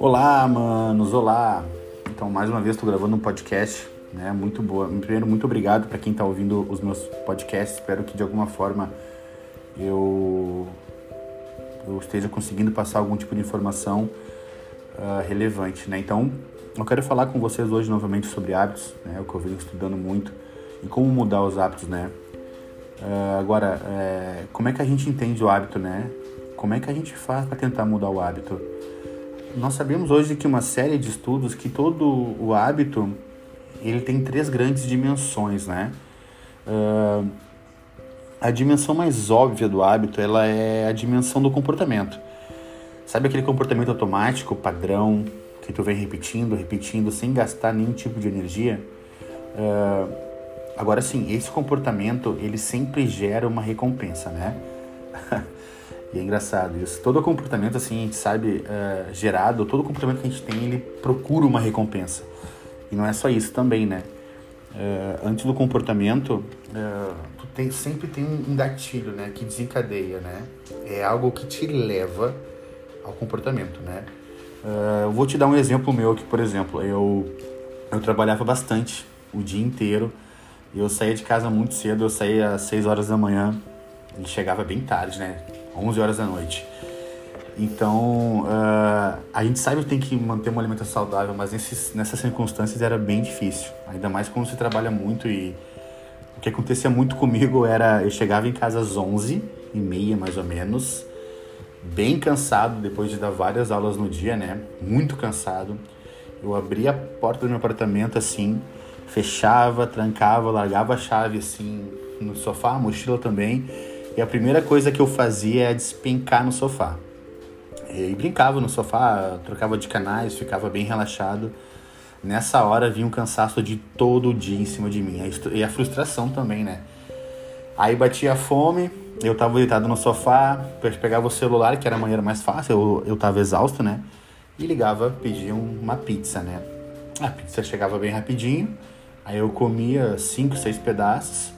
Olá, manos, olá. Então, mais uma vez estou gravando um podcast, né? Muito boa. Primeiro, muito obrigado para quem está ouvindo os meus podcasts. Espero que de alguma forma eu eu esteja conseguindo passar algum tipo de informação uh, relevante, né? Então, eu quero falar com vocês hoje novamente sobre hábitos, né? O que eu venho estudando muito e como mudar os hábitos, né? Uh, agora, é, como é que a gente entende o hábito, né? Como é que a gente faz para tentar mudar o hábito? nós sabemos hoje que uma série de estudos que todo o hábito ele tem três grandes dimensões, né? Uh, a dimensão mais óbvia do hábito ela é a dimensão do comportamento. Sabe aquele comportamento automático, padrão, que tu vem repetindo, repetindo, sem gastar nenhum tipo de energia? Uh, agora sim, esse comportamento ele sempre gera uma recompensa, né? E é engraçado isso. Todo comportamento, assim, a gente sabe, uh, gerado, todo comportamento que a gente tem, ele procura uma recompensa. E não é só isso também, né? Uh, antes do comportamento, uh, tu tem, sempre tem um gatilho, né? Que desencadeia, né? É algo que te leva ao comportamento, né? Eu vou te dar um exemplo meu aqui, por exemplo. Eu, eu trabalhava bastante o dia inteiro. Eu saía de casa muito cedo, eu saía às 6 horas da manhã e chegava bem tarde, né? 11 horas da noite. Então, uh, a gente sabe que tem que manter uma alimentação saudável, mas nesses, nessas circunstâncias era bem difícil. Ainda mais quando você trabalha muito e o que acontecia muito comigo era eu chegava em casa às 11 e meia mais ou menos, bem cansado depois de dar várias aulas no dia, né? Muito cansado. Eu abria a porta do meu apartamento assim, fechava, trancava, largava a chave assim no sofá, a mochila também e a primeira coisa que eu fazia é despencar no sofá. E brincava no sofá, trocava de canais, ficava bem relaxado. Nessa hora vinha um cansaço de todo o dia em cima de mim. E a frustração também, né? Aí batia a fome, eu tava deitado no sofá, pegava o celular, que era a maneira mais fácil, eu, eu tava exausto, né? E ligava, pedia uma pizza, né? A pizza chegava bem rapidinho, aí eu comia cinco, seis pedaços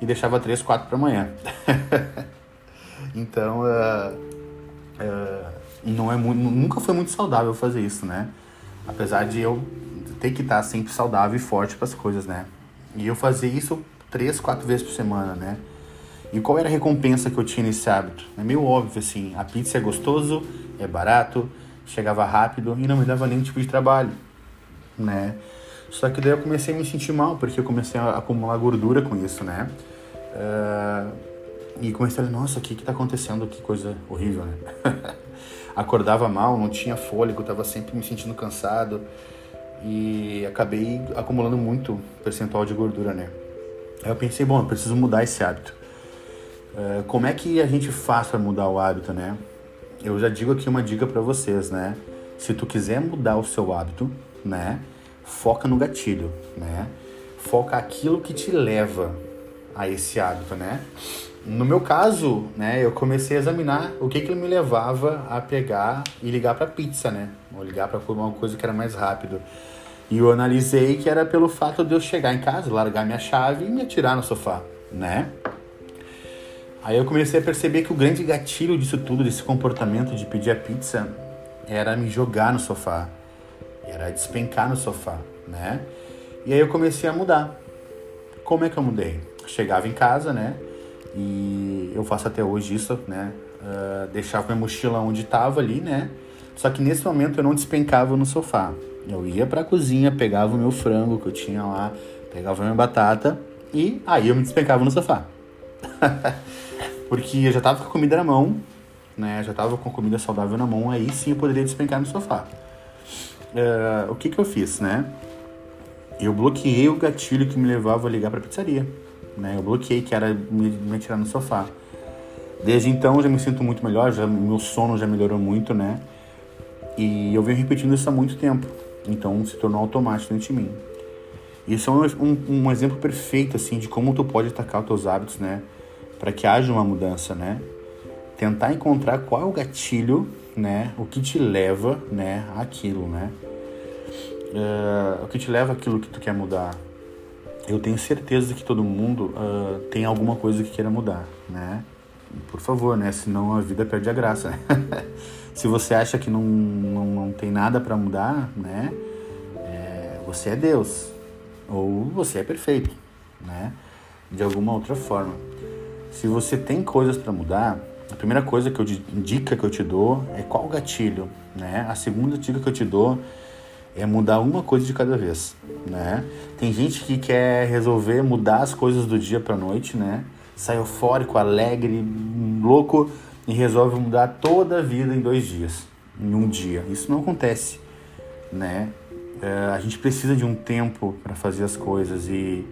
e deixava três, quatro para amanhã. então, uh, uh, não é muito, nunca foi muito saudável fazer isso, né? Apesar de eu ter que estar sempre saudável e forte para as coisas, né? E eu fazia isso três, quatro vezes por semana, né? E qual era a recompensa que eu tinha nesse hábito? É meio óbvio, assim, a pizza é gostoso, é barato, chegava rápido e não me dava nenhum tipo de trabalho, né? Só que daí eu comecei a me sentir mal, porque eu comecei a acumular gordura com isso, né? Uh, e comecei a falar, nossa, o que que tá acontecendo? Que coisa horrível, né? Acordava mal, não tinha fôlego, tava sempre me sentindo cansado e acabei acumulando muito percentual de gordura, né? Aí eu pensei, bom, eu preciso mudar esse hábito. Uh, como é que a gente faz para mudar o hábito, né? Eu já digo aqui uma dica para vocês, né? Se tu quiser mudar o seu hábito, né? Foca no gatilho, né? Foca aquilo que te leva a esse hábito, né? No meu caso, né, eu comecei a examinar o que que me levava a pegar e ligar para pizza, né? Ou ligar para uma coisa que era mais rápido. E eu analisei que era pelo fato de eu chegar em casa, largar minha chave e me atirar no sofá, né? Aí eu comecei a perceber que o grande gatilho disso tudo, desse comportamento de pedir a pizza, era me jogar no sofá era despencar no sofá, né? E aí eu comecei a mudar. Como é que eu mudei? Chegava em casa, né? E eu faço até hoje isso, né? Uh, deixava minha mochila onde estava ali, né? Só que nesse momento eu não despencava no sofá. Eu ia para a cozinha, pegava o meu frango que eu tinha lá, pegava a minha batata e aí eu me despencava no sofá. Porque eu já tava com a comida na mão, né? Já tava com a comida saudável na mão, aí sim eu poderia despencar no sofá uh, o que que eu fiz, né? Eu bloqueei o gatilho que me levava a ligar para pizzaria, né? Eu bloqueei que era me, me tirar no sofá. Desde então já me sinto muito melhor, já meu sono já melhorou muito, né? E eu venho repetindo isso há muito tempo. Então se tornou automático dentro de mim. Isso é um, um, um exemplo perfeito assim de como tu pode atacar os teus hábitos, né? Para que haja uma mudança, né? Tentar encontrar qual é o gatilho né? O que te leva, né, aquilo, né? Uh, o que te leva aquilo que tu quer mudar. Eu tenho certeza que todo mundo uh, tem alguma coisa que queira mudar, né? por favor, né? Senão a vida perde a graça. Se você acha que não, não, não tem nada para mudar, né? É, você é Deus. Ou você é perfeito, né? De alguma outra forma. Se você tem coisas para mudar, a primeira coisa que eu dica que eu te dou é qual o gatilho, né? A segunda dica que eu te dou é mudar uma coisa de cada vez, né? Tem gente que quer resolver mudar as coisas do dia para noite, né? Sai eufórico, alegre, louco e resolve mudar toda a vida em dois dias, em um dia. Isso não acontece, né? É, a gente precisa de um tempo para fazer as coisas e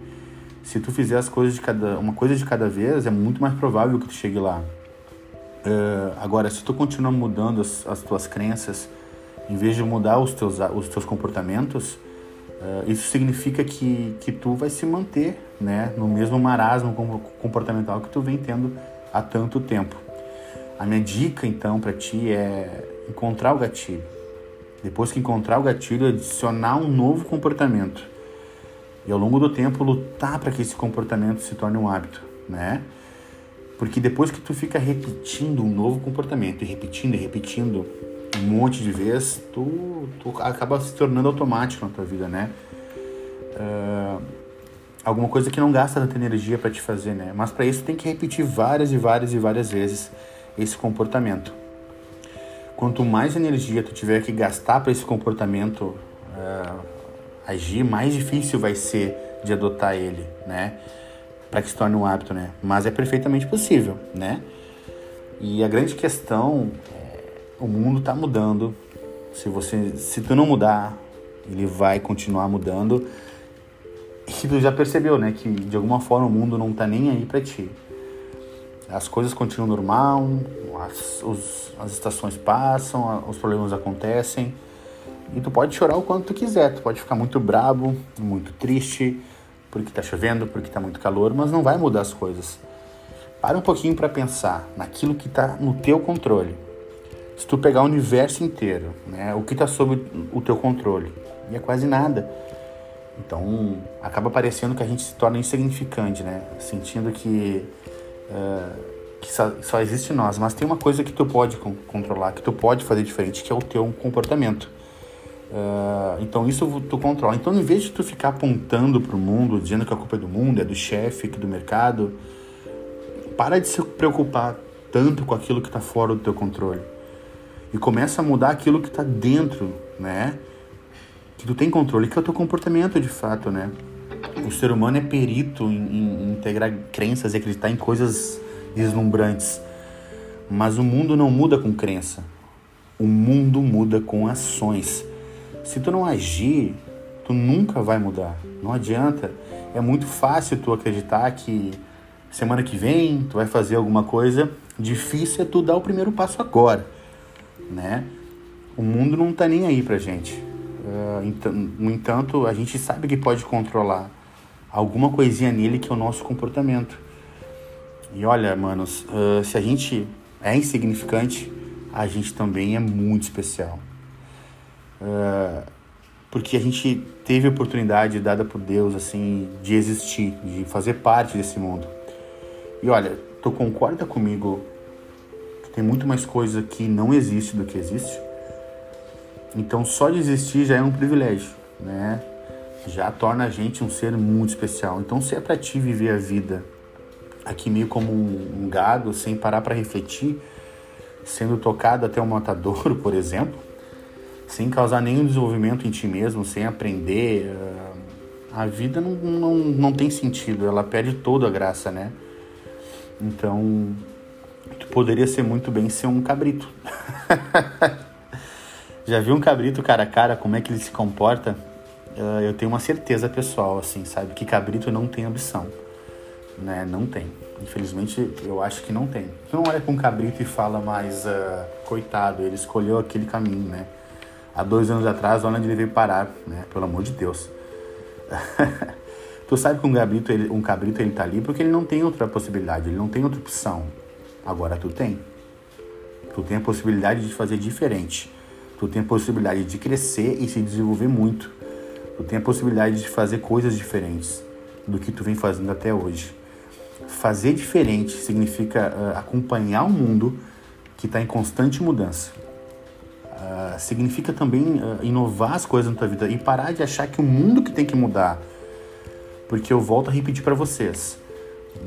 se tu fizer as coisas de cada uma coisa de cada vez é muito mais provável que tu chegue lá. É, agora, se tu continua mudando as, as tuas crenças em vez de mudar os teus, os teus comportamentos, uh, isso significa que, que tu vai se manter né, no mesmo marasmo comportamental que tu vem tendo há tanto tempo. A minha dica, então, para ti é encontrar o gatilho. Depois que encontrar o gatilho, adicionar um novo comportamento. E ao longo do tempo lutar para que esse comportamento se torne um hábito, né? Porque depois que tu fica repetindo um novo comportamento e repetindo e repetindo, um monte de vezes, tu, tu acaba se tornando automático na tua vida, né? Uh, alguma coisa que não gasta tanta energia para te fazer, né? Mas para isso tem que repetir várias e várias e várias vezes esse comportamento. Quanto mais energia tu tiver que gastar para esse comportamento uh, agir, mais difícil vai ser de adotar ele, né? Para que se torne um hábito, né? Mas é perfeitamente possível, né? E a grande questão o mundo está mudando. Se você, se tu não mudar, ele vai continuar mudando. E tu já percebeu, né, que de alguma forma o mundo não está nem aí para ti. As coisas continuam normal, as, os, as estações passam, os problemas acontecem. E tu pode chorar o quanto tu quiser, tu pode ficar muito brabo, muito triste, porque está chovendo, porque está muito calor, mas não vai mudar as coisas. Para um pouquinho para pensar naquilo que está no teu controle se tu pegar o universo inteiro, né, o que está sob o teu controle, e é quase nada. Então, acaba parecendo que a gente se torna insignificante, né? Sentindo que, uh, que só, só, existe nós. Mas tem uma coisa que tu pode controlar, que tu pode fazer diferente, que é o teu comportamento. Uh, então, isso tu controla. Então, em vez de tu ficar apontando para o mundo, dizendo que a culpa é do mundo, é do chefe, que do mercado, para de se preocupar tanto com aquilo que está fora do teu controle e começa a mudar aquilo que está dentro, né? Que tu tem controle, que é o teu comportamento de fato, né? O ser humano é perito em, em integrar crenças e acreditar em coisas deslumbrantes. Mas o mundo não muda com crença. O mundo muda com ações. Se tu não agir, tu nunca vai mudar. Não adianta. É muito fácil tu acreditar que semana que vem tu vai fazer alguma coisa. Difícil é tu dar o primeiro passo agora né? O mundo não tá nem aí pra gente. Uh, no entanto, a gente sabe que pode controlar alguma coisinha nele que é o nosso comportamento. E olha, manos, uh, se a gente é insignificante, a gente também é muito especial. Uh, porque a gente teve a oportunidade dada por Deus, assim, de existir, de fazer parte desse mundo. E olha, tu concorda comigo tem muito mais coisa que não existe do que existe. Então só de existir já é um privilégio, né? Já torna a gente um ser muito especial. Então se é para ti viver a vida aqui meio como um, um gado, sem parar para refletir, sendo tocado até um matadouro, por exemplo, sem causar nenhum desenvolvimento em ti mesmo, sem aprender, ah, a vida não, não, não tem sentido, ela perde toda a graça, né? Então, tu poderia ser muito bem ser um cabrito. Já viu um cabrito cara a cara, como é que ele se comporta? Uh, eu tenho uma certeza pessoal, assim, sabe? Que cabrito não tem ambição. Né? Não tem. Infelizmente, eu acho que não tem. Tu não olha com um cabrito e fala, mas uh, coitado, ele escolheu aquele caminho, né? Há dois anos atrás, olha onde ele veio parar, né? Pelo amor de Deus. tu sabe que um cabrito, ele, um cabrito ele tá ali porque ele não tem outra possibilidade, ele não tem outra opção. Agora tu tem. Tu tem a possibilidade de fazer diferente. Tu tem a possibilidade de crescer e se desenvolver muito. Tu tem a possibilidade de fazer coisas diferentes do que tu vem fazendo até hoje. Fazer diferente significa uh, acompanhar o um mundo que está em constante mudança. Significa também uh, inovar as coisas na tua vida e parar de achar que o mundo que tem que mudar. Porque eu volto a repetir para vocês: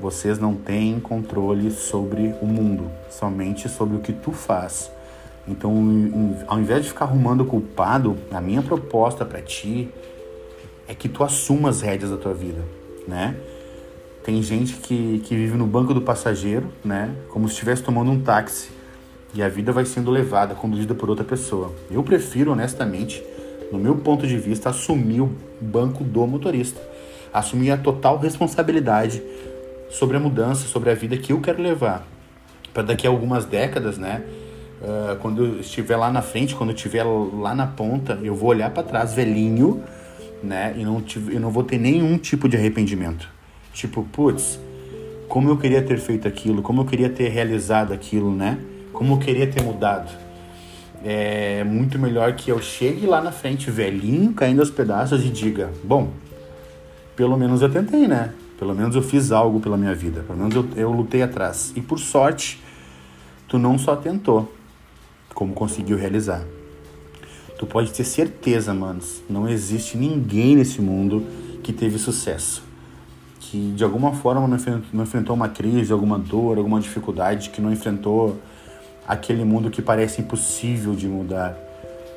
vocês não têm controle sobre o mundo, somente sobre o que tu faz. Então, ao invés de ficar arrumando culpado, a minha proposta para ti é que tu assuma as rédeas da tua vida, né? Tem gente que, que vive no banco do passageiro, né? Como se estivesse tomando um táxi e a vida vai sendo levada, conduzida por outra pessoa. Eu prefiro, honestamente, no meu ponto de vista, assumir o banco do motorista, assumir a total responsabilidade sobre a mudança, sobre a vida que eu quero levar. Para daqui a algumas décadas, né? Uh, quando eu estiver lá na frente, quando eu estiver lá na ponta, eu vou olhar para trás velhinho, né? E não, tive, eu não vou ter nenhum tipo de arrependimento. Tipo, putz, como eu queria ter feito aquilo, como eu queria ter realizado aquilo, né? Como eu queria ter mudado. É muito melhor que eu chegue lá na frente velhinho, caindo aos pedaços e diga: Bom, pelo menos eu tentei, né? Pelo menos eu fiz algo pela minha vida. Pelo menos eu, eu lutei atrás. E por sorte, tu não só tentou, como conseguiu realizar. Tu pode ter certeza, manos, não existe ninguém nesse mundo que teve sucesso. Que de alguma forma não enfrentou uma crise, alguma dor, alguma dificuldade, que não enfrentou aquele mundo que parece impossível de mudar.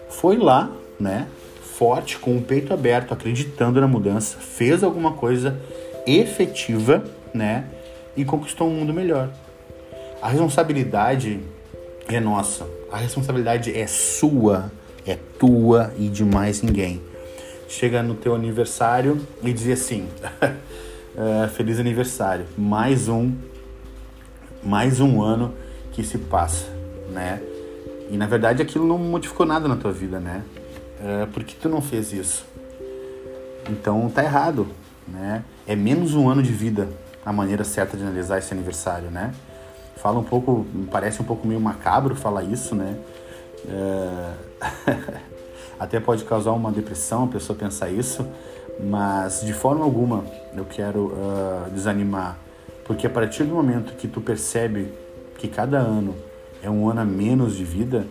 Foi lá, né, forte, com o peito aberto, acreditando na mudança, fez alguma coisa efetiva, né, e conquistou um mundo melhor. A responsabilidade é nossa. A responsabilidade é sua, é tua e de mais ninguém. Chega no teu aniversário e diz assim: uh, feliz aniversário, mais um, mais um ano que se passa, né? E na verdade aquilo não modificou nada na tua vida, né? Uh, porque tu não fez isso. Então tá errado, né? É menos um ano de vida a maneira certa de analisar esse aniversário, né? fala um pouco, parece um pouco meio macabro falar isso, né? É... Até pode causar uma depressão a pessoa pensar isso, mas de forma alguma eu quero uh, desanimar, porque a partir do momento que tu percebe que cada ano é um ano a menos de vida,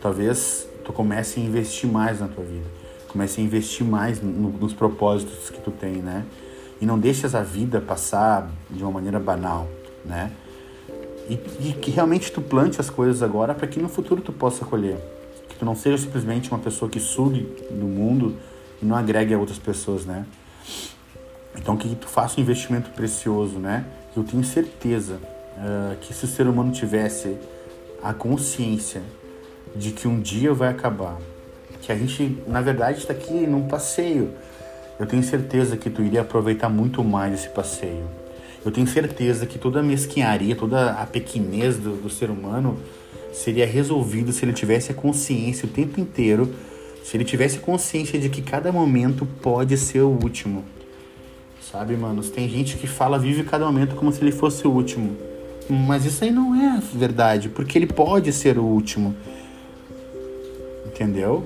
talvez tu comece a investir mais na tua vida, comece a investir mais no, nos propósitos que tu tem, né? E não deixes a vida passar de uma maneira banal, né? E, e que realmente tu plante as coisas agora para que no futuro tu possa colher. Que tu não seja simplesmente uma pessoa que sugue do mundo e não agregue a outras pessoas, né? Então que tu faça um investimento precioso, né? Eu tenho certeza uh, que se o ser humano tivesse a consciência de que um dia vai acabar, que a gente na verdade está aqui num passeio, eu tenho certeza que tu iria aproveitar muito mais esse passeio eu tenho certeza que toda a mesquinharia, toda a pequenez do, do ser humano seria resolvido se ele tivesse a consciência o tempo inteiro, se ele tivesse consciência de que cada momento pode ser o último. Sabe, mano? Tem gente que fala, vive cada momento como se ele fosse o último. Mas isso aí não é verdade, porque ele pode ser o último. Entendeu?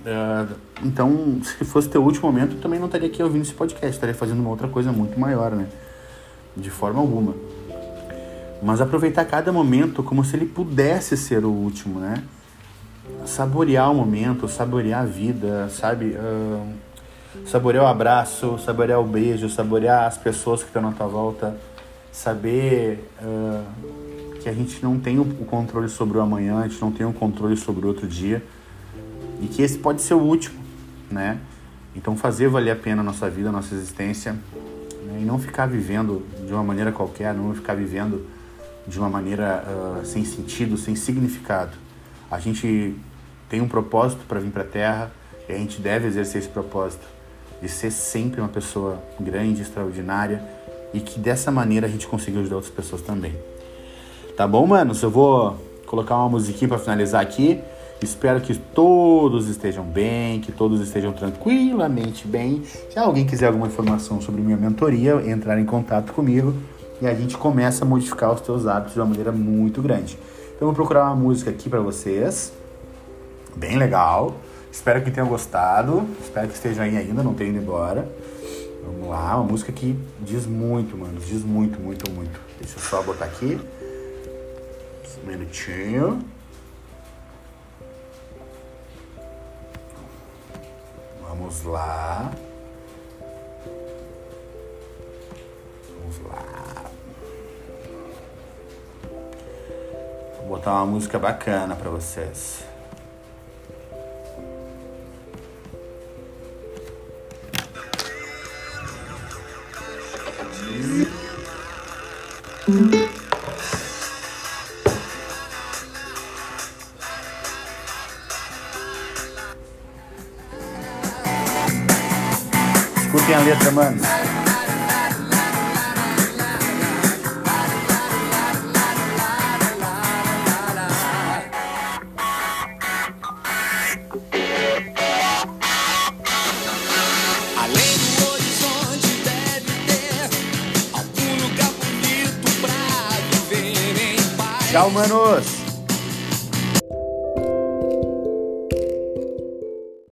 Uh, então, se fosse teu último momento, também não estaria aqui ouvindo esse podcast, estaria fazendo uma outra coisa muito maior, né? de forma alguma. Mas aproveitar cada momento como se ele pudesse ser o último, né? Saborear o momento, saborear a vida, sabe? Uh, saborear o abraço, saborear o beijo, saborear as pessoas que estão na tua volta, saber uh, que a gente não tem o controle sobre o amanhã, a gente não tem o controle sobre o outro dia e que esse pode ser o último, né? Então fazer valer a pena a nossa vida, a nossa existência né? e não ficar vivendo de uma maneira qualquer, não ficar vivendo de uma maneira uh, sem sentido, sem significado. A gente tem um propósito para vir para a Terra e a gente deve exercer esse propósito de ser sempre uma pessoa grande, extraordinária e que dessa maneira a gente consiga ajudar outras pessoas também. Tá bom, manos? Eu vou colocar uma musiquinha para finalizar aqui. Espero que todos estejam bem, que todos estejam tranquilamente bem. Se alguém quiser alguma informação sobre minha mentoria, entrar em contato comigo e a gente começa a modificar os teus hábitos de uma maneira muito grande. Então eu vou procurar uma música aqui para vocês, bem legal. Espero que tenham gostado. Espero que estejam aí ainda, não tenham ido embora. Vamos lá, uma música que diz muito, mano. Diz muito, muito, muito. Deixa eu só botar aqui. Um minutinho. Vamos lá. Vamos lá. Vou botar uma música bacana para vocês. Escutem a letra, mano. Além do horizonte deve ter algum lugar bonito pra viver em paz. Tchau, manos!